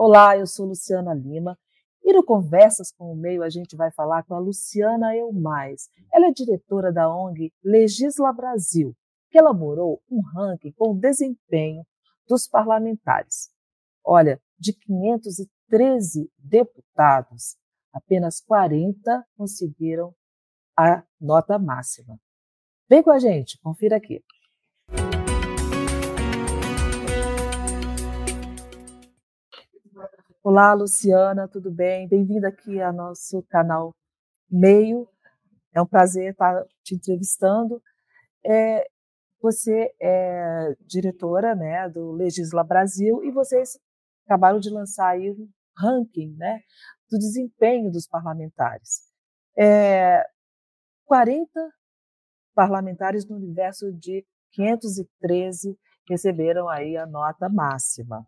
Olá, eu sou Luciana Lima e no Conversas com o Meio a gente vai falar com a Luciana Elmais. Ela é diretora da ONG Legisla Brasil, que elaborou um ranking com o desempenho dos parlamentares. Olha, de 513 deputados, apenas 40 conseguiram a nota máxima. Vem com a gente, confira aqui. Olá, Luciana, tudo bem? Bem-vinda aqui ao nosso canal Meio. É um prazer estar te entrevistando. É, você é diretora né, do Legisla Brasil e vocês acabaram de lançar aí um ranking né, do desempenho dos parlamentares. É, 40 parlamentares no universo de 513 receberam aí a nota máxima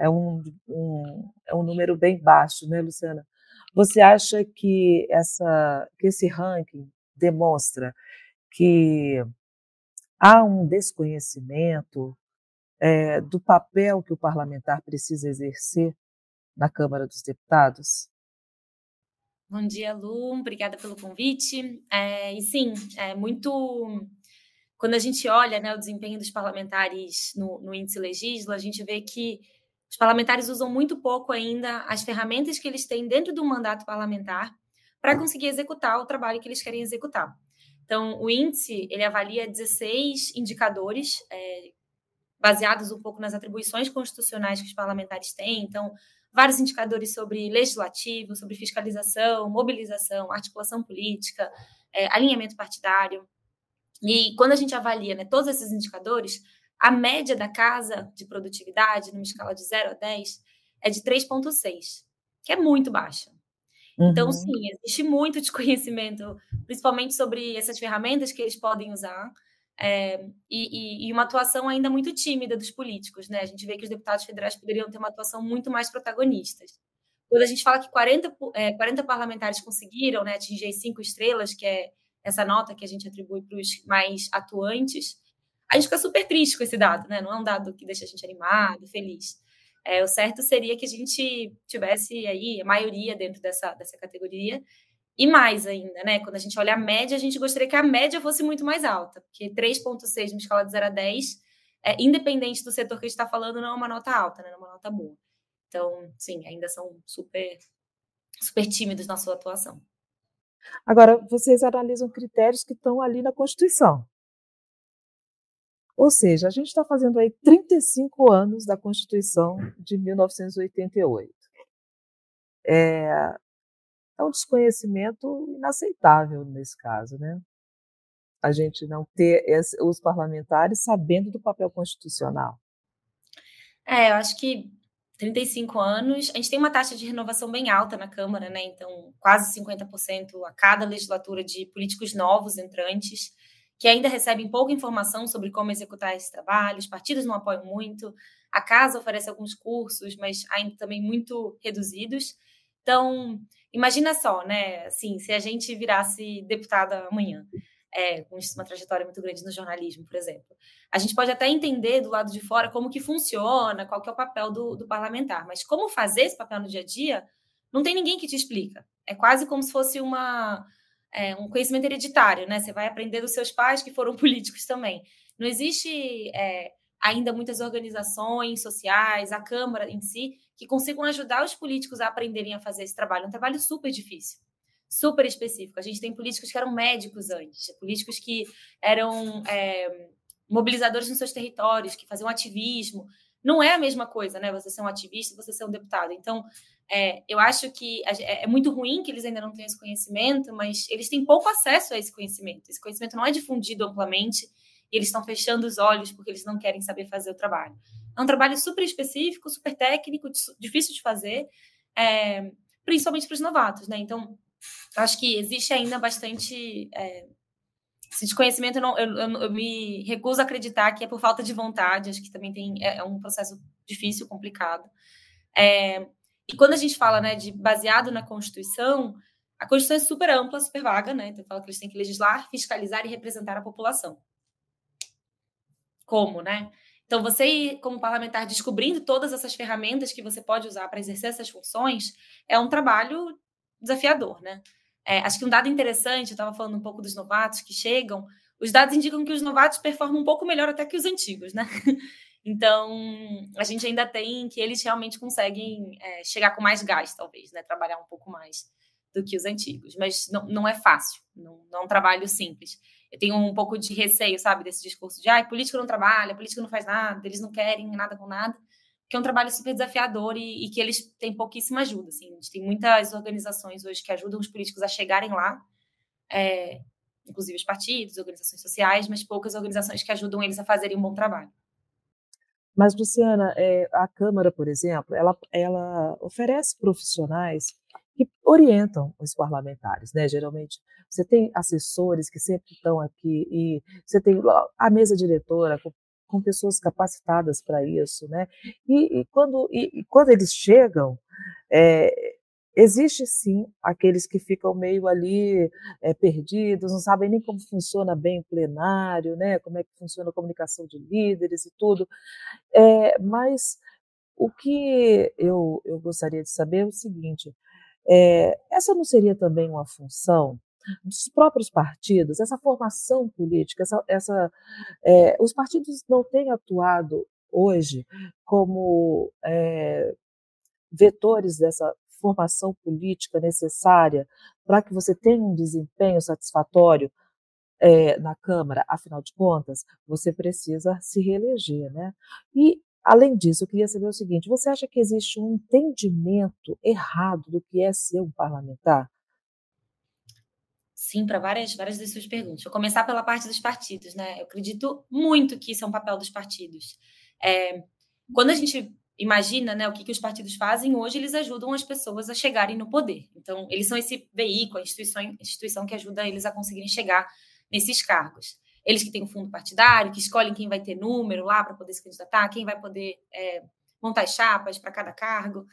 é um, um, é um número bem baixo, né, Luciana? Você acha que, essa, que esse ranking demonstra que há um desconhecimento é, do papel que o parlamentar precisa exercer na Câmara dos Deputados? Bom dia, Lu. Obrigada pelo convite. É, e sim, é muito. Quando a gente olha né, o desempenho dos parlamentares no, no índice legisla, a gente vê que os parlamentares usam muito pouco ainda as ferramentas que eles têm dentro do mandato parlamentar para conseguir executar o trabalho que eles querem executar. Então, o índice ele avalia 16 indicadores é, baseados um pouco nas atribuições constitucionais que os parlamentares têm. Então, vários indicadores sobre legislativo, sobre fiscalização, mobilização, articulação política, é, alinhamento partidário. E quando a gente avalia né, todos esses indicadores, a média da casa de produtividade, numa escala de 0 a 10, é de 3,6, que é então, muito baixa. Uhum. Então, sim, existe muito desconhecimento, principalmente sobre essas ferramentas que eles podem usar, é, e, e, uma atuação ainda muito tímida dos políticos. Né? A gente vê que os deputados federais poderiam ter uma atuação muito mais protagonistas. Quando a gente fala que 40, é, 40 parlamentares conseguiram né, atingir cinco estrelas, que é essa nota que a gente atribui para os mais atuantes, a gente fica super triste com esse dado, né? Não é um dado que deixa a gente animado, feliz. É, o certo seria que a gente tivesse aí a maioria dentro dessa, dessa categoria. E mais ainda, né? Quando a gente olha a média, a gente gostaria que a média fosse muito mais alta, porque 3,6 numa escala de 0 a 10, é, independente do setor que a gente está falando, não é uma nota alta, né? Não é uma nota boa. Então, sim, ainda são super, super tímidos na sua atuação. Agora, vocês analisam critérios que estão ali na Constituição. Ou seja, a gente está fazendo aí 35 anos da Constituição de 1988. É, é um desconhecimento inaceitável nesse caso, né? A gente não ter esse, os parlamentares sabendo do papel constitucional. É, eu acho que 35 anos, a gente tem uma taxa de renovação bem alta na Câmara, né? Então, quase 50% a cada legislatura de políticos novos entrantes que ainda recebem pouca informação sobre como executar esse trabalho, os partidos não apoiam muito, a casa oferece alguns cursos, mas ainda também muito reduzidos. Então, imagina só, né? Assim, se a gente virasse deputada amanhã, é, com uma trajetória muito grande no jornalismo, por exemplo. A gente pode até entender do lado de fora como que funciona, qual que é o papel do, do parlamentar, mas como fazer esse papel no dia a dia, não tem ninguém que te explica. É quase como se fosse uma é, um conhecimento hereditário, né? Você vai aprender dos seus pais que foram políticos também. Não existe é, ainda muitas organizações sociais, a Câmara em si, que consigam ajudar os políticos a aprenderem a fazer esse trabalho. É um trabalho super difícil, super específico. A gente tem políticos que eram médicos antes, políticos que eram é, mobilizadores nos seus territórios, que faziam ativismo. Não é a mesma coisa, né? Você ser um ativista, você ser um deputado. Então, é, eu acho que é, é muito ruim que eles ainda não tenham esse conhecimento, mas eles têm pouco acesso a esse conhecimento. Esse conhecimento não é difundido amplamente e eles estão fechando os olhos porque eles não querem saber fazer o trabalho. É um trabalho super específico, super técnico, difícil de fazer, é, principalmente para os novatos, né? Então, acho que existe ainda bastante esse desconhecimento. Eu, não, eu, eu, eu, me recuso a acreditar que é por falta de vontade. Acho que também tem é, é um processo difícil, complicado. É, e quando a gente fala né, de baseado na Constituição, a Constituição é super ampla, super vaga, né? Então fala que eles têm que legislar, fiscalizar e representar a população. Como, né? Então, você como parlamentar descobrindo todas essas ferramentas que você pode usar para exercer essas funções é um trabalho desafiador, né? É, acho que um dado interessante, eu estava falando um pouco dos novatos que chegam, os dados indicam que os novatos performam um pouco melhor até que os antigos, né? Então, a gente ainda tem que eles realmente conseguem é, chegar com mais gás, talvez, né? Trabalhar um pouco mais do que os antigos. Mas não, não é fácil, não, não é um trabalho simples. Eu tenho um pouco de receio, sabe, desse discurso de ah, político não trabalha, político não faz nada, eles não querem nada com nada, que é um trabalho super desafiador e, e que eles têm pouquíssima ajuda. Assim. A gente tem muitas organizações hoje que ajudam os políticos a chegarem lá, é, inclusive os partidos, organizações sociais, mas poucas organizações que ajudam eles a fazerem um bom trabalho. Mas, Luciana, é, a Câmara, por exemplo, ela, ela oferece profissionais que orientam os parlamentares, né? Geralmente você tem assessores que sempre estão aqui e você tem a mesa diretora com, com pessoas capacitadas para isso, né? E, e quando, e, e, quando eles chegam, é, Existe sim aqueles que ficam meio ali é, perdidos, não sabem nem como funciona bem o plenário, né? como é que funciona a comunicação de líderes e tudo. É, mas o que eu, eu gostaria de saber é o seguinte: é, essa não seria também uma função dos próprios partidos, essa formação política, essa, essa é, os partidos não têm atuado hoje como é, vetores dessa formação política necessária para que você tenha um desempenho satisfatório é, na Câmara, afinal de contas, você precisa se reeleger, né? E, além disso, eu queria saber o seguinte: você acha que existe um entendimento errado do que é ser um parlamentar? Sim, para várias, várias das suas perguntas. Vou começar pela parte dos partidos, né? Eu acredito muito que isso é um papel dos partidos. É, quando a gente imagina né, o que, que os partidos fazem, hoje eles ajudam as pessoas a chegarem no poder. Então, eles são esse veículo, a instituição, instituição que ajuda eles a conseguirem chegar nesses cargos. Eles que têm um fundo partidário, que escolhem quem vai ter número lá para poder se candidatar, quem vai poder é, montar chapas para cada cargo.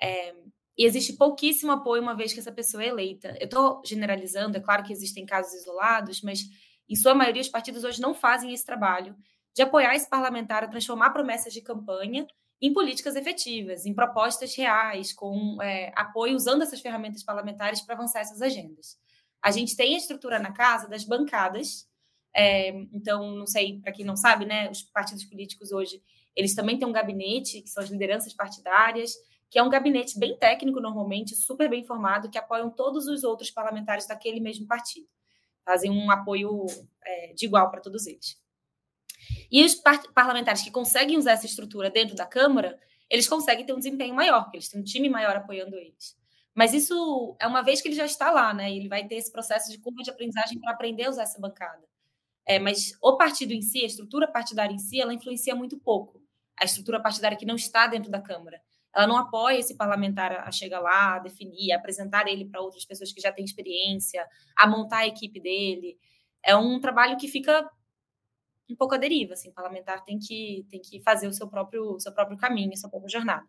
É, e existe pouquíssimo apoio uma vez que essa pessoa é eleita. Eu estou generalizando, é claro que existem casos isolados, mas em sua maioria os partidos hoje não fazem esse trabalho de apoiar esse parlamentar a transformar promessas de campanha em políticas efetivas, em propostas reais, com é, apoio usando essas ferramentas parlamentares para avançar essas agendas. A gente tem a estrutura na casa das bancadas, é, então, não sei, para quem não sabe, né, os partidos políticos hoje, eles também têm um gabinete, que são as lideranças partidárias, que é um gabinete bem técnico, normalmente, super bem formado, que apoiam todos os outros parlamentares daquele mesmo partido. Fazem um apoio é, de igual para todos eles. E os par parlamentares que conseguem usar essa estrutura dentro da Câmara, eles conseguem ter um desempenho maior, porque eles têm um time maior apoiando eles. Mas isso é uma vez que ele já está lá, né? Ele vai ter esse processo de curva de aprendizagem para aprender a usar essa bancada. É, mas o partido em si, a estrutura partidária em si, ela influencia muito pouco. A estrutura partidária que não está dentro da Câmara. Ela não apoia esse parlamentar a chegar lá, a definir, a apresentar ele para outras pessoas que já têm experiência, a montar a equipe dele. É um trabalho que fica um pouco a deriva, assim, o parlamentar tem que, tem que fazer o seu próprio, seu próprio caminho, a sua própria jornada.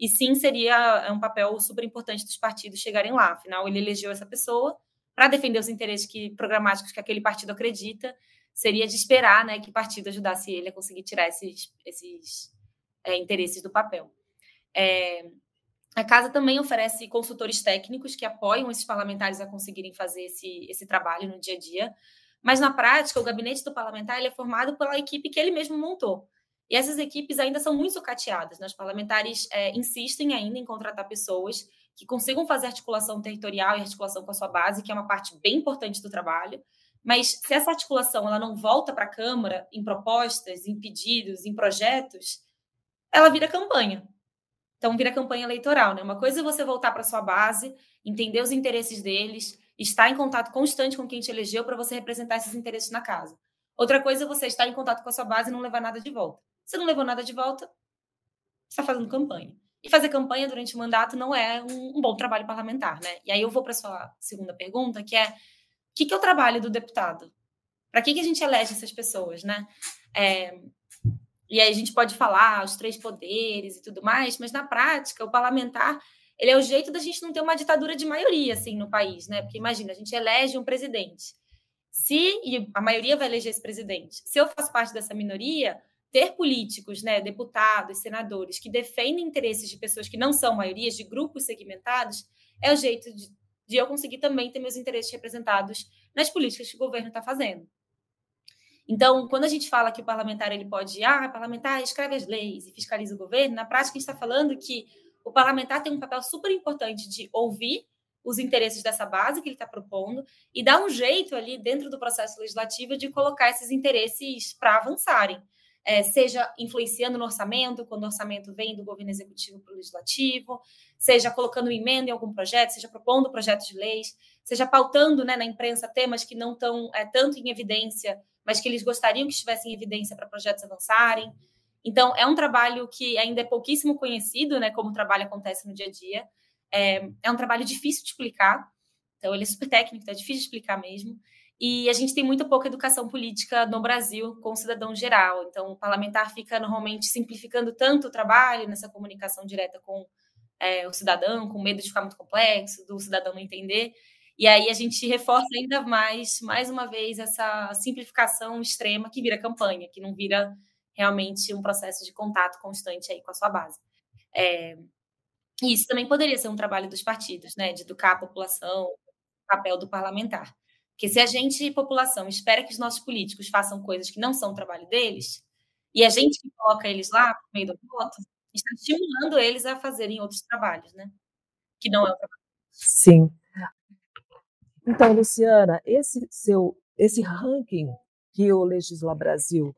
E sim, seria é um papel super importante dos partidos chegarem lá, afinal, ele elegeu essa pessoa para defender os interesses que, programáticos que aquele partido acredita, seria de esperar né, que o partido ajudasse ele a conseguir tirar esses, esses é, interesses do papel. É, a casa também oferece consultores técnicos que apoiam esses parlamentares a conseguirem fazer esse, esse trabalho no dia a dia, mas na prática, o gabinete do parlamentar é formado pela equipe que ele mesmo montou. E essas equipes ainda são muito sucateadas. Né? Os parlamentares é, insistem ainda em contratar pessoas que consigam fazer articulação territorial e articulação com a sua base, que é uma parte bem importante do trabalho. Mas se essa articulação ela não volta para a Câmara em propostas, em pedidos, em projetos, ela vira campanha. Então, vira campanha eleitoral. Né? Uma coisa é você voltar para sua base, entender os interesses deles, estar em contato constante com quem te elegeu para você representar esses interesses na casa. Outra coisa é você estar em contato com a sua base e não levar nada de volta. Se não levou nada de volta, está fazendo campanha. E fazer campanha durante o mandato não é um, um bom trabalho parlamentar, né? E aí eu vou para a sua segunda pergunta, que é o que, que é o trabalho do deputado? Para que, que a gente elege essas pessoas, né? É, e aí a gente pode falar os três poderes e tudo mais, mas na prática, o parlamentar ele é o jeito da gente não ter uma ditadura de maioria assim no país, né? Porque imagina, a gente elege um presidente. Se e a maioria vai eleger esse presidente. Se eu faço parte dessa minoria, ter políticos, né, deputados, senadores que defendem interesses de pessoas que não são maiorias, de grupos segmentados, é o jeito de, de eu conseguir também ter meus interesses representados nas políticas que o governo está fazendo. Então, quando a gente fala que o parlamentar ele pode, ah, parlamentar escreve as leis e fiscaliza o governo, na prática a gente está falando que o parlamentar tem um papel super importante de ouvir os interesses dessa base que ele está propondo e dar um jeito ali dentro do processo legislativo de colocar esses interesses para avançarem. É, seja influenciando no orçamento, quando o orçamento vem do governo executivo para o legislativo, seja colocando emenda em algum projeto, seja propondo projetos de leis, seja pautando né, na imprensa temas que não estão é, tanto em evidência, mas que eles gostariam que estivessem em evidência para projetos avançarem. Então, é um trabalho que ainda é pouquíssimo conhecido, né, como o trabalho acontece no dia a dia. É, é um trabalho difícil de explicar, então ele é super técnico, então é difícil de explicar mesmo. E a gente tem muito pouca educação política no Brasil com o cidadão geral. Então, o parlamentar fica normalmente simplificando tanto o trabalho nessa comunicação direta com é, o cidadão, com medo de ficar muito complexo, do cidadão não entender. E aí a gente reforça ainda mais, mais uma vez, essa simplificação extrema que vira campanha, que não vira realmente um processo de contato constante aí com a sua base. É, isso também poderia ser um trabalho dos partidos, né, de educar a população, papel do parlamentar. Porque se a gente, população, espera que os nossos políticos façam coisas que não são o trabalho deles, e a gente que coloca eles lá por meio do voto, está estimulando eles a fazerem outros trabalhos, né? Que não é o trabalho. Sim. Então, Luciana, esse seu esse ranking que o Legisla Brasil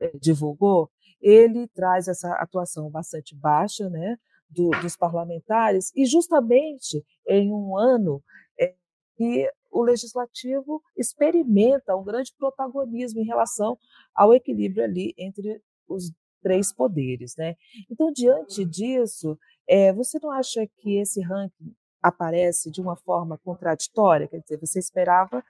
eh, divulgou, ele traz essa atuação bastante baixa, né, do, dos parlamentares e justamente em um ano é, que o legislativo experimenta um grande protagonismo em relação ao equilíbrio ali entre os três poderes, né? Então, diante disso, é, você não acha que esse ranking aparece de uma forma contraditória? Quer dizer, você esperava,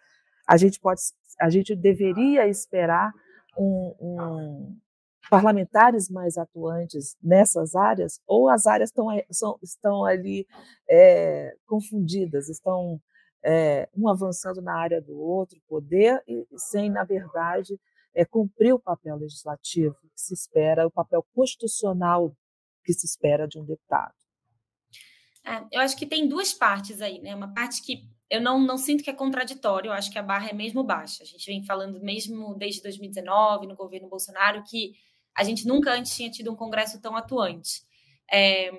a gente pode, a gente deveria esperar um, um parlamentares mais atuantes nessas áreas, ou as áreas estão, são, estão ali é, confundidas, estão é, um avançando na área do outro, poder, e sem, na verdade, é, cumprir o papel legislativo que se espera, o papel constitucional que se espera de um deputado. É, eu acho que tem duas partes aí, né? Uma parte que eu não, não sinto que é contraditório, eu acho que a barra é mesmo baixa. A gente vem falando mesmo desde 2019, no governo Bolsonaro, que a gente nunca antes tinha tido um Congresso tão atuante. É,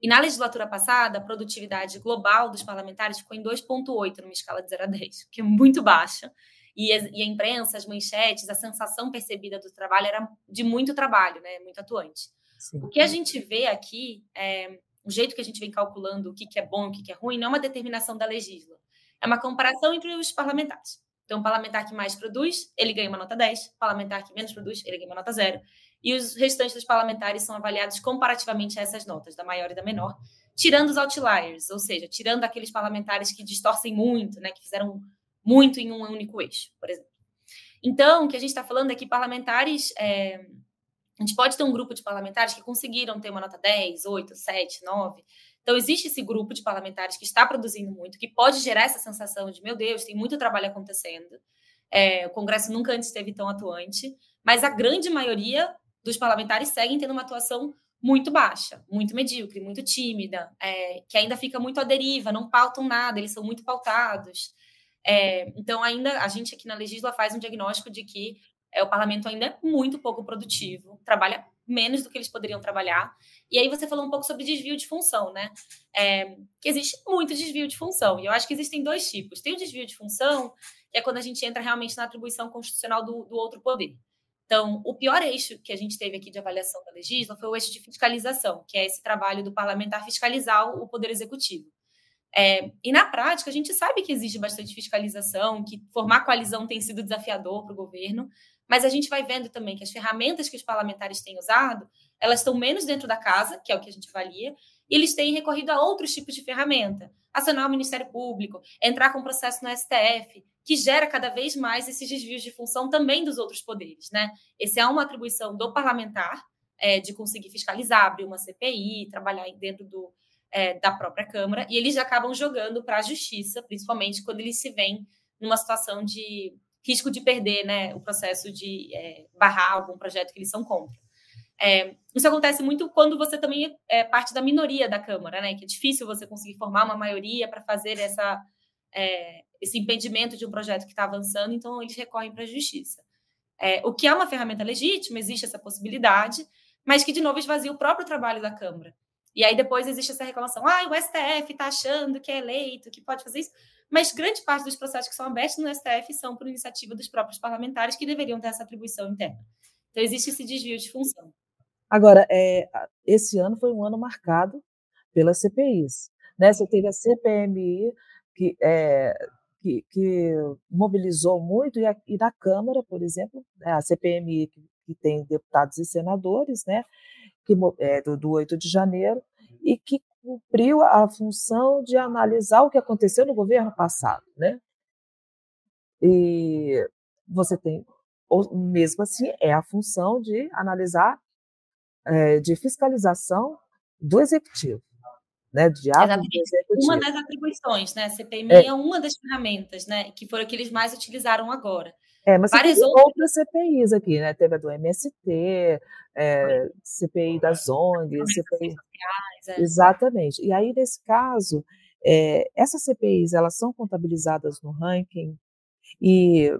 e na legislatura passada, a produtividade global dos parlamentares ficou em 2,8 numa escala de 0 a 10, que é muito baixa. E a, e a, imprensa, as manchetes, a sensação percebida do trabalho era de muito trabalho, né? muito atuante. Sim. O que a gente vê aqui, é, o jeito que a gente vem calculando o que, que é bom e o que, que é ruim, não é uma determinação da legisla. É uma comparação entre os parlamentares. Então, o parlamentar que mais produz, ele ganha uma nota 10. O parlamentar que menos produz, ele ganha uma nota 0 e os restantes dos parlamentares são avaliados comparativamente a essas notas, da maior e da menor, tirando os outliers, ou seja, tirando aqueles parlamentares que distorcem muito, né, que fizeram muito em um único eixo, por exemplo. Então, o que a gente está falando é que parlamentares. É, a gente pode ter um grupo de parlamentares que conseguiram ter uma nota 10, 8, 7, 9. Então, existe esse grupo de parlamentares que está produzindo muito, que pode gerar essa sensação de, meu Deus, tem muito trabalho acontecendo. É, o Congresso nunca antes esteve tão atuante, mas a grande maioria dos parlamentares seguem tendo uma atuação muito baixa, muito medíocre, muito tímida, é, que ainda fica muito à deriva, não pautam nada, eles são muito pautados. É, então, ainda a gente aqui na Legisla faz um diagnóstico de que é, o parlamento ainda é muito pouco produtivo, trabalha menos do que eles poderiam trabalhar. E aí você falou um pouco sobre desvio de função, né? É, que existe muito desvio de função. E eu acho que existem dois tipos. Tem o desvio de função, que é quando a gente entra realmente na atribuição constitucional do, do outro poder. Então, o pior eixo que a gente teve aqui de avaliação da legisla foi o eixo de fiscalização, que é esse trabalho do parlamentar fiscalizar o poder executivo. É, e na prática, a gente sabe que existe bastante fiscalização, que formar coalizão tem sido desafiador para o governo, mas a gente vai vendo também que as ferramentas que os parlamentares têm usado, elas estão menos dentro da casa, que é o que a gente avalia, e eles têm recorrido a outros tipos de ferramenta. Acionar o Ministério Público, entrar com processo no STF, que gera cada vez mais esses desvios de função também dos outros poderes, né? Essa é uma atribuição do parlamentar é, de conseguir fiscalizar, abrir uma CPI, trabalhar dentro do, é, da própria Câmara, e eles acabam jogando para a justiça, principalmente quando eles se veem numa situação de risco de perder né, o processo de é, barrar algum projeto que eles são contra. É, isso acontece muito quando você também é parte da minoria da Câmara, né? Que é difícil você conseguir formar uma maioria para fazer essa, é, esse impedimento de um projeto que está avançando, então eles recorrem para a justiça. É, o que é uma ferramenta legítima, existe essa possibilidade, mas que, de novo, esvazia o próprio trabalho da Câmara. E aí depois existe essa reclamação, ah, o STF está achando que é eleito, que pode fazer isso, mas grande parte dos processos que são abertos no STF são por iniciativa dos próprios parlamentares que deveriam ter essa atribuição interna. Então existe esse desvio de função. Agora, é, esse ano foi um ano marcado pelas CPIs. Né? Você teve a CPMI, que, é, que, que mobilizou muito, e, a, e na Câmara, por exemplo, né, a CPMI, que, que tem deputados e senadores, né, que, é, do, do 8 de janeiro, e que cumpriu a função de analisar o que aconteceu no governo passado. Né? E você tem, mesmo assim, é a função de analisar, é, de fiscalização do executivo né, de Uma das atribuições, né? CPMI é. é. uma das ferramentas, né? Que foram que eles mais utilizaram agora. É, mas Várias tem outras... outras CPIs aqui, né? Teve a do MST, é, CPI das ONGs, CPI... Sociais, é. Exatamente. E aí, nesse caso, é, essas CPIs, elas são contabilizadas no ranking e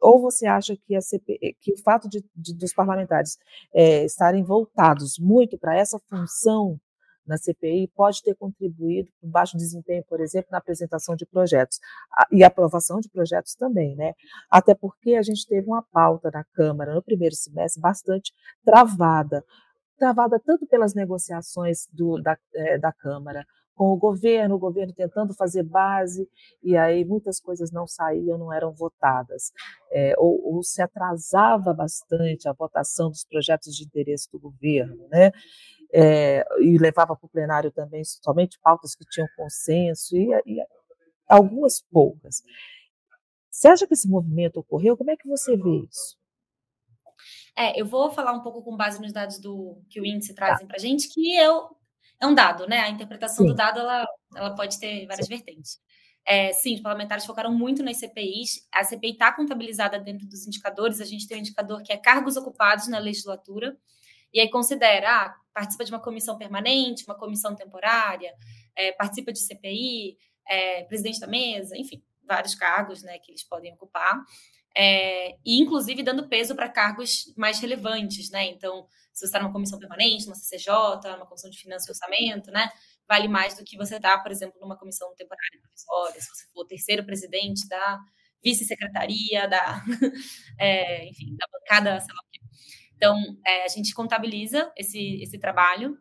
ou você acha que, a CP, que o fato de, de dos parlamentares é, estarem voltados muito para essa função na CPI pode ter contribuído o baixo desempenho, por exemplo, na apresentação de projetos e aprovação de projetos também, né? Até porque a gente teve uma pauta na Câmara no primeiro semestre bastante travada, travada tanto pelas negociações do, da, é, da Câmara com o governo, o governo tentando fazer base, e aí muitas coisas não saíam, não eram votadas, é, ou, ou, se atrasava bastante a votação dos projetos de interesse do governo, né? É, e levava para o plenário também somente pautas que tinham consenso, e, e algumas poucas. Você acha que esse movimento ocorreu? Como é que você vê isso? É, eu vou falar um pouco com base nos dados do que o índice trazem tá. para a gente, que é, é, um dado, né? A interpretação sim. do dado ela, ela pode ter várias sim. vertentes. É, sim, os parlamentares focaram muito nas CPIs. A CPI está contabilizada dentro dos indicadores. A gente tem um indicador que é cargos ocupados na legislatura. E aí considera, ah, participa de uma comissão permanente, uma comissão temporária, é, participa de CPI, é, presidente da mesa, enfim, vários cargos né, que eles podem ocupar. É, e inclusive dando peso para cargos mais relevantes, né? Então, se você está numa comissão permanente, numa CCJ, numa comissão de finanças e orçamento, né? Vale mais do que você estar, tá, por exemplo, numa comissão temporária provisória, se você for terceiro presidente da vice-secretaria, da, é, enfim, da bancada, sei lá o então, é, a gente contabiliza esse, esse trabalho,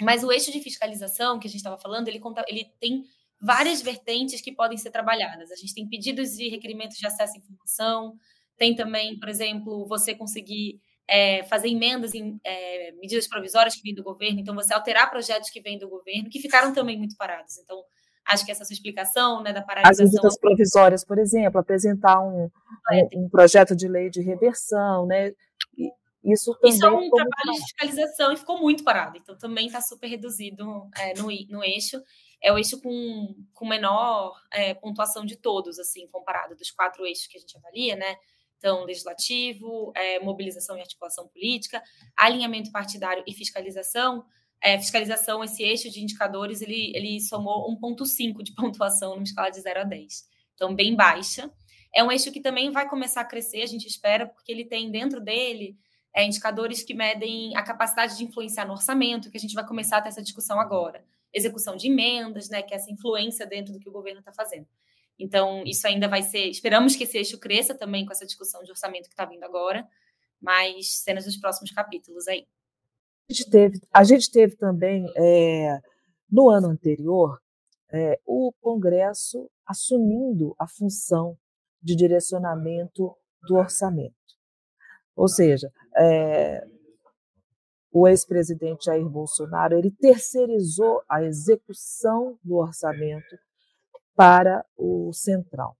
mas o eixo de fiscalização que a gente estava falando, ele, ele tem várias vertentes que podem ser trabalhadas. A gente tem pedidos e requerimentos de acesso à informação, tem também, por exemplo, você conseguir é, fazer emendas em é, medidas provisórias que vêm do governo, então você alterar projetos que vêm do governo, que ficaram também muito parados. Então, acho que essa sua explicação né, da paralisação... As medidas provisórias, por exemplo, apresentar um, um, um projeto de lei de reversão, né? Isso também Isso é um trabalho de fiscalização e ficou muito parado. Então, também está super reduzido é, no, no eixo. É o eixo com, com menor é, pontuação de todos, assim, comparado dos quatro eixos que a gente avalia, né? Então, legislativo, é, mobilização e articulação política, alinhamento partidário e fiscalização. É, fiscalização, esse eixo de indicadores, ele, ele somou 1,5 de pontuação numa escala de 0 a 10. Então, bem baixa. É um eixo que também vai começar a crescer, a gente espera, porque ele tem dentro dele é, indicadores que medem a capacidade de influenciar no orçamento, que a gente vai começar a ter essa discussão agora. Execução de emendas, né, que é essa influência dentro do que o governo está fazendo. Então, isso ainda vai ser. Esperamos que esse eixo cresça também com essa discussão de orçamento que está vindo agora, mas cenas dos próximos capítulos aí. A gente teve, a gente teve também, é, no ano anterior, é, o Congresso assumindo a função de direcionamento do orçamento. Ou seja, é, o ex-presidente Jair Bolsonaro ele terceirizou a execução do orçamento para o central.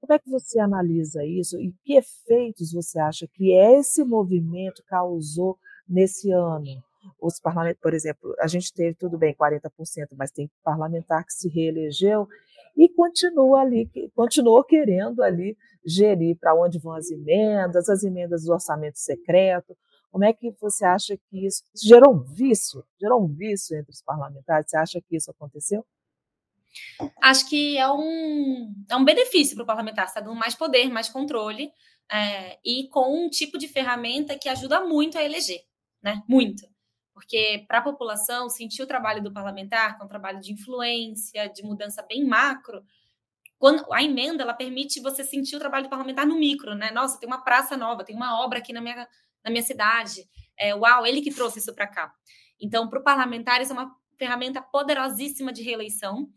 Como é que você analisa isso e que efeitos você acha que esse movimento causou nesse ano? Os parlamentares, por exemplo, a gente teve tudo bem 40%, mas tem parlamentar que se reelegeu e continua ali, continuou querendo ali gerir para onde vão as emendas, as emendas do orçamento secreto. Como é que você acha que isso gerou um vício? Gerou um vício entre os parlamentares? Você acha que isso aconteceu? Acho que é um, é um benefício para o parlamentar, está dando mais poder, mais controle, é, e com um tipo de ferramenta que ajuda muito a eleger, né? Muito. Porque para a população sentir o trabalho do parlamentar, que é um trabalho de influência, de mudança bem macro, quando a emenda ela permite você sentir o trabalho do parlamentar no micro, né? Nossa, tem uma praça nova, tem uma obra aqui na minha, na minha cidade. É, uau, ele que trouxe isso para cá. Então, para o parlamentar, isso é uma ferramenta poderosíssima de reeleição.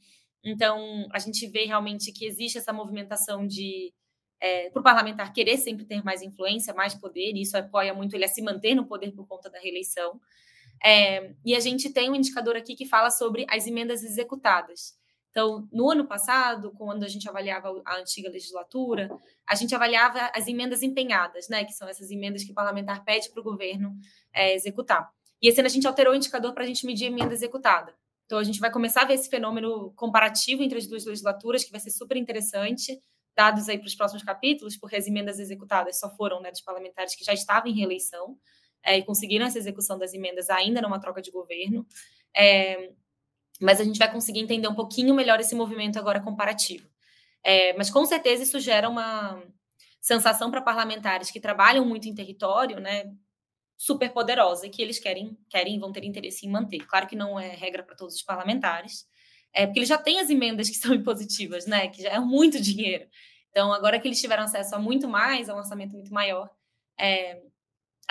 Então, a gente vê realmente que existe essa movimentação de é, para o parlamentar querer sempre ter mais influência, mais poder, e isso apoia muito ele a se manter no poder por conta da reeleição. É, e a gente tem um indicador aqui que fala sobre as emendas executadas. Então, no ano passado, quando a gente avaliava a antiga legislatura, a gente avaliava as emendas empenhadas, né, que são essas emendas que o parlamentar pede para o governo é, executar. E esse ano a gente alterou o indicador para a gente medir a emenda executada. Então, a gente vai começar a ver esse fenômeno comparativo entre as duas legislaturas, que vai ser super interessante, dados aí para os próximos capítulos, porque as emendas executadas só foram né, dos parlamentares que já estavam em reeleição é, e conseguiram essa execução das emendas ainda numa troca de governo. É, mas a gente vai conseguir entender um pouquinho melhor esse movimento agora comparativo. É, mas com certeza isso gera uma sensação para parlamentares que trabalham muito em território, né, super poderosa, que eles querem, querem vão ter interesse em manter. Claro que não é regra para todos os parlamentares, é porque eles já têm as emendas que são impositivas, né, que já é muito dinheiro. Então, agora que eles tiveram acesso a muito mais, a um orçamento muito maior, é,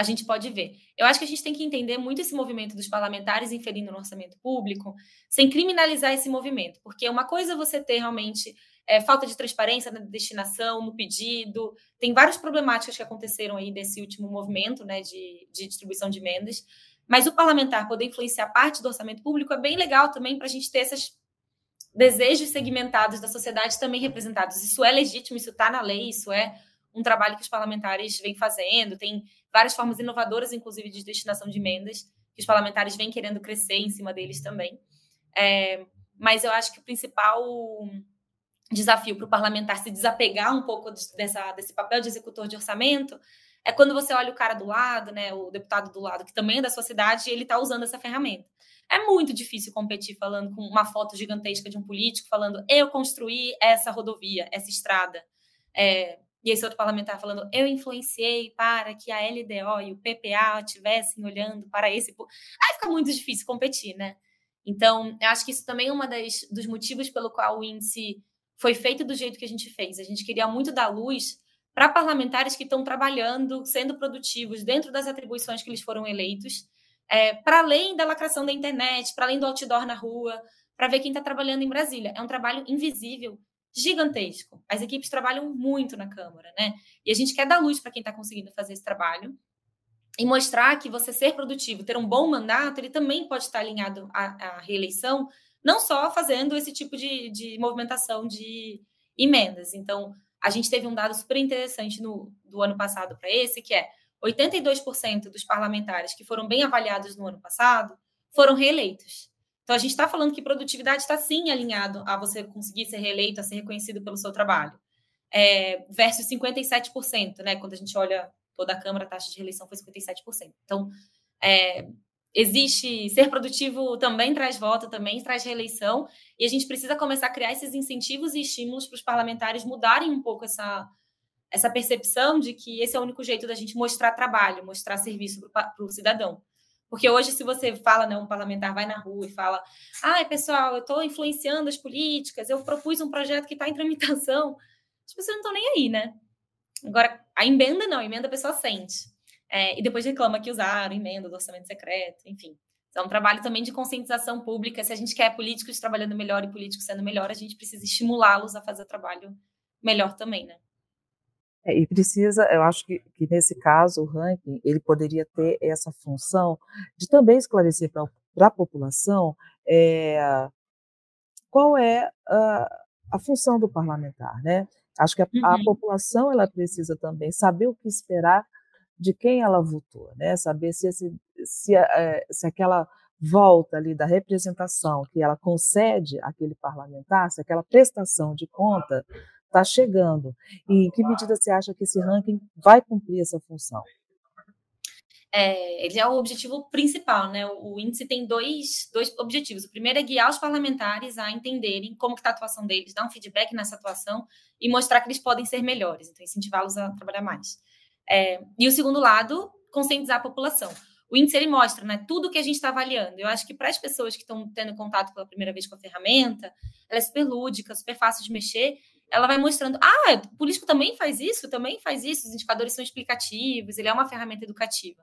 a gente pode ver. Eu acho que a gente tem que entender muito esse movimento dos parlamentares inferindo no orçamento público, sem criminalizar esse movimento, porque uma coisa é você ter realmente é, falta de transparência na destinação, no pedido, tem várias problemáticas que aconteceram aí desse último movimento né, de, de distribuição de emendas, mas o parlamentar poder influenciar parte do orçamento público é bem legal também para a gente ter esses desejos segmentados da sociedade também representados. Isso é legítimo, isso está na lei, isso é um trabalho que os parlamentares vêm fazendo, tem várias formas inovadoras, inclusive, de destinação de emendas, que os parlamentares vêm querendo crescer em cima deles também. É, mas eu acho que o principal desafio para o parlamentar se desapegar um pouco dessa, desse papel de executor de orçamento é quando você olha o cara do lado, né, o deputado do lado, que também é da sua cidade, e ele está usando essa ferramenta. É muito difícil competir falando com uma foto gigantesca de um político, falando eu construí essa rodovia, essa estrada. É, e esse outro parlamentar falando, eu influenciei para que a LDO e o PPA estivessem olhando para esse. Aí fica muito difícil competir, né? Então, eu acho que isso também é um dos motivos pelo qual o índice foi feito do jeito que a gente fez. A gente queria muito dar luz para parlamentares que estão trabalhando, sendo produtivos dentro das atribuições que eles foram eleitos, é, para além da lacração da internet, para além do outdoor na rua, para ver quem está trabalhando em Brasília. É um trabalho invisível gigantesco. As equipes trabalham muito na Câmara, né? E a gente quer dar luz para quem está conseguindo fazer esse trabalho e mostrar que você ser produtivo, ter um bom mandato, ele também pode estar alinhado à, à reeleição, não só fazendo esse tipo de, de, movimentação de emendas. Então, a gente teve um dado super interessante no, do ano passado para esse, que é 82% dos parlamentares que foram bem avaliados no ano passado foram reeleitos. Então, a gente está falando que produtividade está sim alinhado a você conseguir ser reeleito, a ser reconhecido pelo seu trabalho. É, versus 57%, né? Quando a gente olha toda a Câmara, a taxa de reeleição foi 57%. Então, é, existe ser produtivo também traz voto, também traz reeleição, e a gente precisa começar a criar esses incentivos e estímulos para os parlamentares mudarem um pouco essa, essa percepção de que esse é o único jeito da gente mostrar trabalho, mostrar serviço para o cidadão. Porque hoje, se você fala, né, um parlamentar vai na rua e fala: ai, pessoal, eu estou influenciando as políticas, eu propus um projeto que está em tramitação, as pessoas não estão nem aí, né? Agora, a emenda não, a emenda a pessoa sente. É, e depois reclama que usaram emenda do orçamento secreto, enfim. Então, é um trabalho também de conscientização pública. Se a gente quer políticos trabalhando melhor e políticos sendo melhor, a gente precisa estimulá-los a fazer trabalho melhor também, né? É, e precisa, eu acho que, que, nesse caso o ranking ele poderia ter essa função de também esclarecer para a população é, qual é a, a, função do parlamentar, né? Acho que a, uhum. a, população ela precisa também saber o que esperar de quem ela votou, né? Saber se, esse, se, é, se aquela volta ali da representação que ela concede àquele parlamentar, se aquela prestação de conta está chegando. E em que medida você acha que esse ranking vai cumprir essa função? É, ele é o objetivo principal, né? O, índice tem dois, dois objetivos. O primeiro é guiar os parlamentares a entenderem como está a atuação deles, dar um feedback nessa atuação e mostrar que eles podem ser melhores, então incentivá-los a trabalhar mais. É, e o segundo lado, conscientizar a população. O índice ele mostra, né, tudo que a gente está avaliando. Eu acho que para as pessoas que estão tendo contato pela primeira vez com a ferramenta, ela é super lúdica, super fácil de mexer. Ela vai mostrando, ah, o político também faz isso, também faz isso. Os indicadores são explicativos. Ele é uma ferramenta educativa.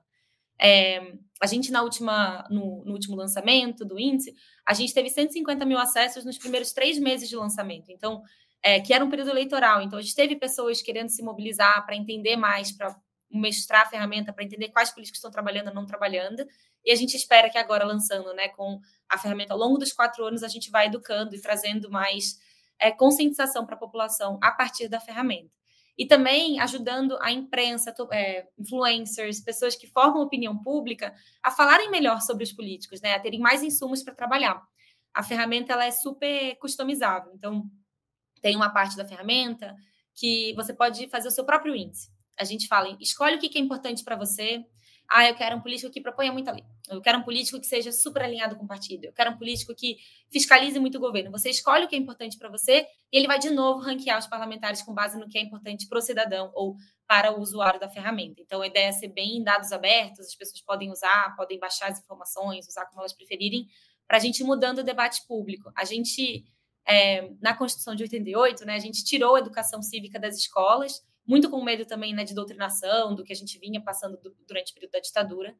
É, a gente, na última, no, no, último lançamento do índice, a gente teve 150 mil acessos nos primeiros três meses de lançamento. Então, é, que era um período eleitoral. Então, a gente teve pessoas querendo se mobilizar para entender mais, para mestrar a ferramenta, para entender quais políticos estão trabalhando ou não trabalhando. E a gente espera que agora, lançando né, com a ferramenta ao longo dos quatro anos, a gente vai educando e trazendo mais é, conscientização para a população a partir da ferramenta e também ajudando a imprensa, é, influencers, pessoas que formam opinião pública a falarem melhor sobre os políticos, né, a terem mais insumos para trabalhar. A ferramenta ela é super customizável, então tem uma parte da ferramenta que você pode fazer o seu próprio índice. A gente fala, escolhe o que é importante para você, ah, eu quero um político que proponha muita lei. Eu quero um político que seja super alinhado com o partido. Eu quero um político que fiscalize muito o governo. Você escolhe o que é importante para você e ele vai de novo ranquear os parlamentares com base no que é importante para o cidadão ou para o usuário da ferramenta. Então, a ideia é ser bem em dados abertos, as pessoas podem usar, podem baixar as informações, usar como elas preferirem, para a gente ir mudando o debate público. A gente, é, na Constituição de 88, né, a gente tirou a educação cívica das escolas, muito com medo também né, de doutrinação, do que a gente vinha passando do, durante o período da ditadura.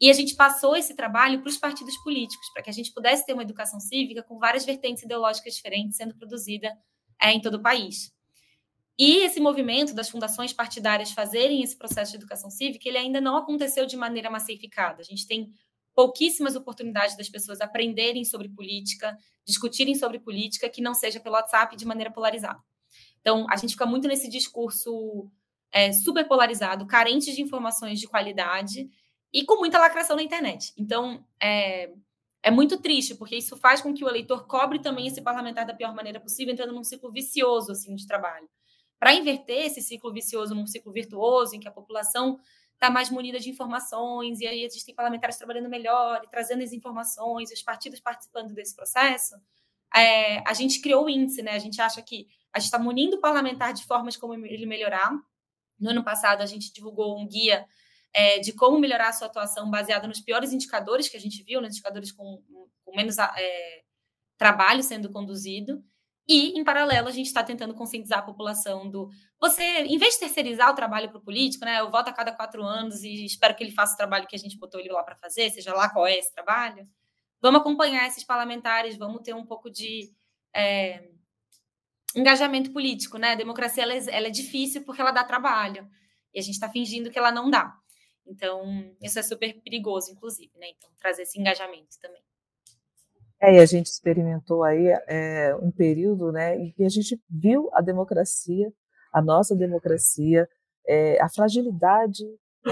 E a gente passou esse trabalho para os partidos políticos, para que a gente pudesse ter uma educação cívica com várias vertentes ideológicas diferentes sendo produzida é, em todo o país. E esse movimento das fundações partidárias fazerem esse processo de educação cívica, ele ainda não aconteceu de maneira massificada. A gente tem pouquíssimas oportunidades das pessoas aprenderem sobre política, discutirem sobre política, que não seja pelo WhatsApp de maneira polarizada. Então, a gente fica muito nesse discurso é, super polarizado, carente de informações de qualidade e com muita lacração na internet. Então, é, é muito triste, porque isso faz com que o eleitor cobre também esse parlamentar da pior maneira possível, entrando num ciclo vicioso assim de trabalho. Para inverter esse ciclo vicioso num ciclo virtuoso, em que a população está mais munida de informações, e aí existem parlamentares trabalhando melhor e trazendo as informações, os partidos participando desse processo, é, a gente criou o índice, né? A gente acha que a gente está munindo o parlamentar de formas como ele melhorar. No ano passado, a gente divulgou um guia é, de como melhorar a sua atuação baseado nos piores indicadores que a gente viu, nos indicadores com, com menos é, trabalho sendo conduzido. E, em paralelo, a gente está tentando conscientizar a população do. Você, em vez de terceirizar o trabalho para o político, né? Eu voto a cada quatro anos e espero que ele faça o trabalho que a gente botou ele lá para fazer, seja lá qual é esse trabalho. Vamos acompanhar esses parlamentares, vamos ter um pouco de. É, engajamento político, né? A democracia ela, é, ela é difícil porque ela dá trabalho e a gente está fingindo que ela não dá. Então, isso é super perigoso, inclusive, né? Então, trazer esse engajamento também. É, e a gente experimentou aí é, um período, né, em que a gente viu a democracia, a nossa democracia, é, a fragilidade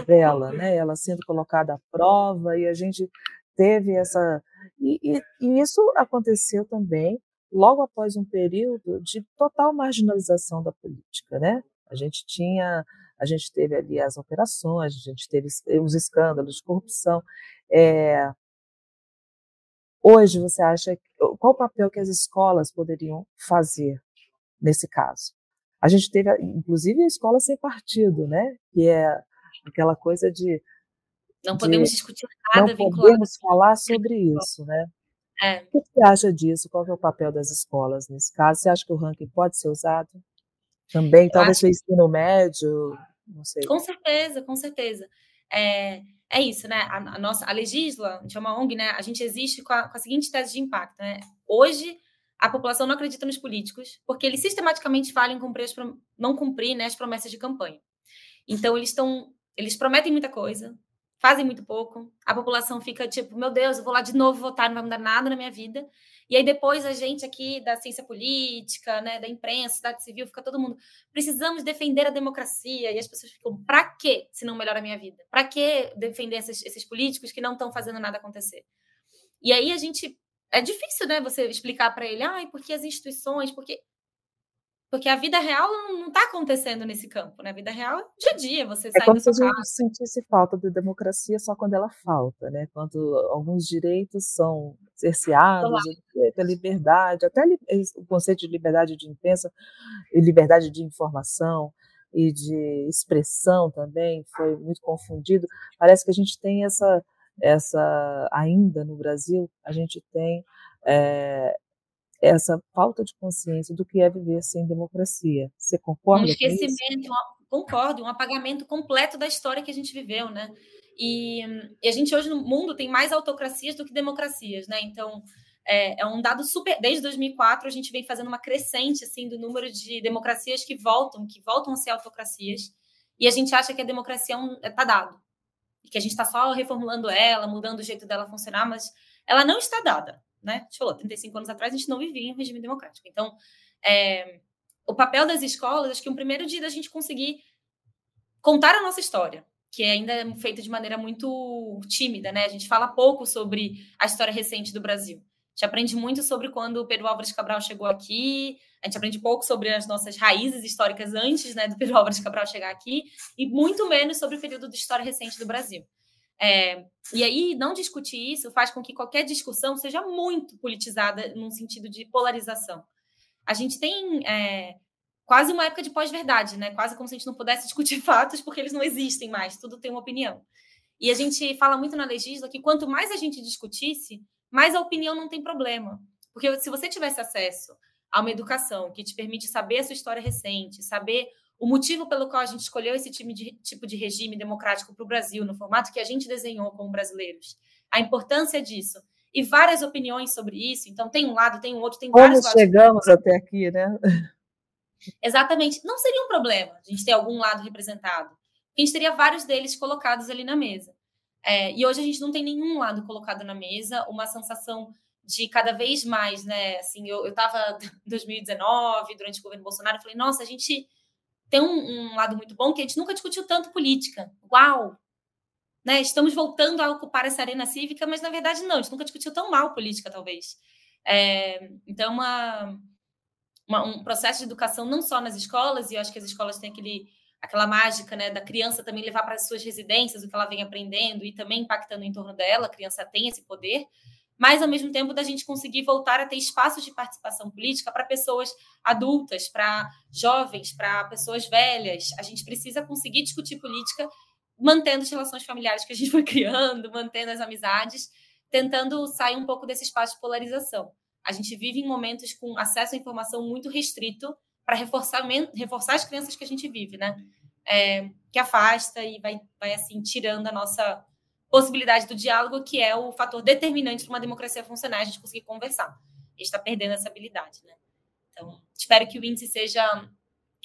dela, né, ela sendo colocada à prova e a gente teve essa e, e, e isso aconteceu também logo após um período de total marginalização da política, né? A gente tinha, a gente teve ali as operações, a gente teve os escândalos de corrupção. É, hoje você acha qual o papel que as escolas poderiam fazer nesse caso? A gente teve, inclusive, a escola sem partido, né? Que é aquela coisa de não podemos de, discutir nada não podemos falar sobre isso, né? É. O que você acha disso? Qual é o papel das escolas nesse caso? Você acha que o ranking pode ser usado? Também, Eu talvez no ensino médio, não sei. Com certeza, com certeza. É, é isso, né? A, a, nossa, a Legisla, a gente é uma ONG, né? A gente existe com a, com a seguinte tese de impacto, né? Hoje, a população não acredita nos políticos porque eles sistematicamente falham em cumprir as, não cumprir né, as promessas de campanha. Então, eles estão, eles prometem muita coisa, fazem muito pouco. A população fica tipo, meu Deus, eu vou lá de novo votar, não vai mudar nada na minha vida. E aí depois a gente aqui da ciência política, né, da imprensa, cidade civil, fica todo mundo, precisamos defender a democracia. E as pessoas ficam, para quê se não melhora a minha vida? Para que defender esses, esses políticos que não estão fazendo nada acontecer? E aí a gente é difícil, né, você explicar para ele, ai, porque as instituições, porque porque a vida real não está acontecendo nesse campo, né? A vida real é dia a dia, você é sai como se a gente sentisse falta de democracia só quando ela falta, né? Quando alguns direitos são cerceados, a liberdade, até o conceito de liberdade de imprensa e liberdade de informação e de expressão também foi muito confundido. Parece que a gente tem essa, essa ainda no Brasil, a gente tem é, essa falta de consciência do que é viver sem democracia. Você concorda? Um esquecimento, um, concordo, um apagamento completo da história que a gente viveu, né? E, e, a gente hoje no mundo tem mais autocracias do que democracias, né? Então é, é, um dado super. Desde 2004 a gente vem fazendo uma crescente assim do número de democracias que voltam, que voltam a ser autocracias. E a gente acha que a democracia está é um, tá dado, e que a gente está só reformulando ela, mudando o jeito dela funcionar, mas ela não está dada né? A gente falou, 35 anos atrás a gente não vivia em regime democrático. Então, é, o papel das escolas, acho que o um primeiro dia da gente conseguir contar a nossa história, que ainda é feita de maneira muito tímida, né? A gente fala pouco sobre a história recente do Brasil. A gente aprende muito sobre quando o Pedro Álvares Cabral chegou aqui, a gente aprende pouco sobre as nossas raízes históricas antes né, do Pedro Álvares Cabral chegar aqui, e muito menos sobre o período de história recente do Brasil. É, e aí, não discutir isso faz com que qualquer discussão seja muito politizada num sentido de polarização. A gente tem é, quase uma época de pós-verdade, né? Quase como se a gente não pudesse discutir fatos porque eles não existem mais, tudo tem uma opinião. E a gente fala muito na legisla que quanto mais a gente discutisse, mais a opinião não tem problema. Porque se você tivesse acesso a uma educação que te permite saber a sua história recente, saber o motivo pelo qual a gente escolheu esse time de, tipo de regime democrático para o Brasil, no formato que a gente desenhou como brasileiros, a importância disso e várias opiniões sobre isso. Então, tem um lado, tem um outro, tem Como vários lados. chegamos até aqui, né? Exatamente. Não seria um problema a gente ter algum lado representado. A gente teria vários deles colocados ali na mesa. É, e hoje a gente não tem nenhum lado colocado na mesa, uma sensação de cada vez mais, né? Assim, eu estava em 2019, durante o governo Bolsonaro, eu falei, nossa, a gente tem um, um, lado muito bom que a gente nunca discutiu tanto política. Uau! Né? Estamos voltando a ocupar essa arena cívica, mas na verdade não, a gente nunca discutiu tão mal política, talvez. É, então, uma, uma, um processo de educação não só nas escolas, e eu acho que as escolas têm aquele, aquela mágica né, da criança também levar para as suas residências o que ela vem aprendendo e também impactando em torno dela, a criança tem esse poder, mas ao mesmo tempo da gente conseguir voltar a ter espaços de participação política para pessoas adultas, para jovens, para pessoas velhas. A gente precisa conseguir discutir política mantendo as relações familiares que a gente foi criando, mantendo as amizades, tentando sair um pouco desse espaço de polarização. A gente vive em momentos com acesso à informação muito restrito para reforçar, reforçar as crenças que a gente vive, né? É, que afasta e vai, vai assim tirando a nossa possibilidade do diálogo, que é o fator determinante para uma democracia funcionar, a gente conseguir conversar. A gente está perdendo essa habilidade, né? Então, espero que o índice seja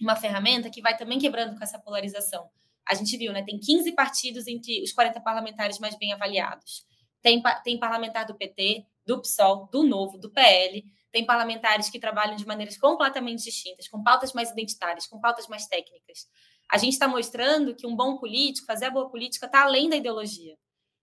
uma ferramenta que vai também quebrando com essa polarização. A gente viu, né? Tem 15 partidos entre os 40 parlamentares mais bem avaliados. Tem, tem parlamentar do PT, do PSOL, do Novo, do PL. Tem parlamentares que trabalham de maneiras completamente distintas, com pautas mais identitárias, com pautas mais técnicas. A gente está mostrando que um bom político, fazer a boa política, está além da ideologia.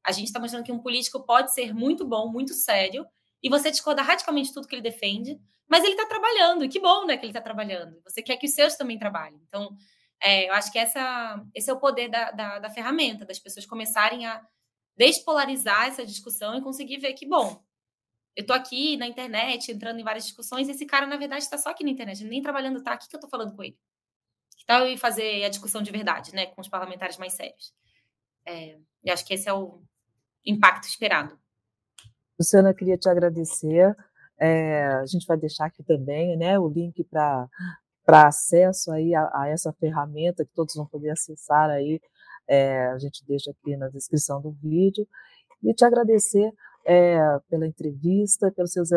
A gente está mostrando que um político pode ser muito bom, muito sério, e você discorda radicalmente de tudo que ele defende, mas ele está trabalhando, e que bom né, que ele está trabalhando. Você quer que os seus também trabalhem. Então, é, eu acho que essa, esse é o poder da, da, da ferramenta, das pessoas começarem a despolarizar essa discussão e conseguir ver que, bom, eu estou aqui na internet, entrando em várias discussões, esse cara, na verdade, está só aqui na internet, nem trabalhando, tá? O que, que eu estou falando com ele? Que tal eu ir fazer a discussão de verdade, né, com os parlamentares mais sérios? É, eu acho que esse é o, impacto esperado. Luciana, queria te agradecer. É, a gente vai deixar aqui também né, o link para acesso aí a, a, essa ferramenta que todos vão poder acessar aí, é, a gente deixa aqui na descrição do vídeo e te agradecer é, pela entrevista, pelos seus,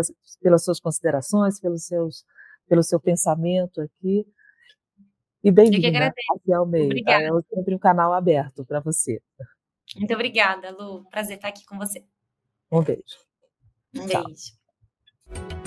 pelas suas considerações, pelos seus, pelo seu pensamento aqui e bem-vinda ao meio. É sempre um canal aberto para você. Muito obrigada, Lu. Prazer estar aqui com você. Um beijo. Um Tchau. beijo.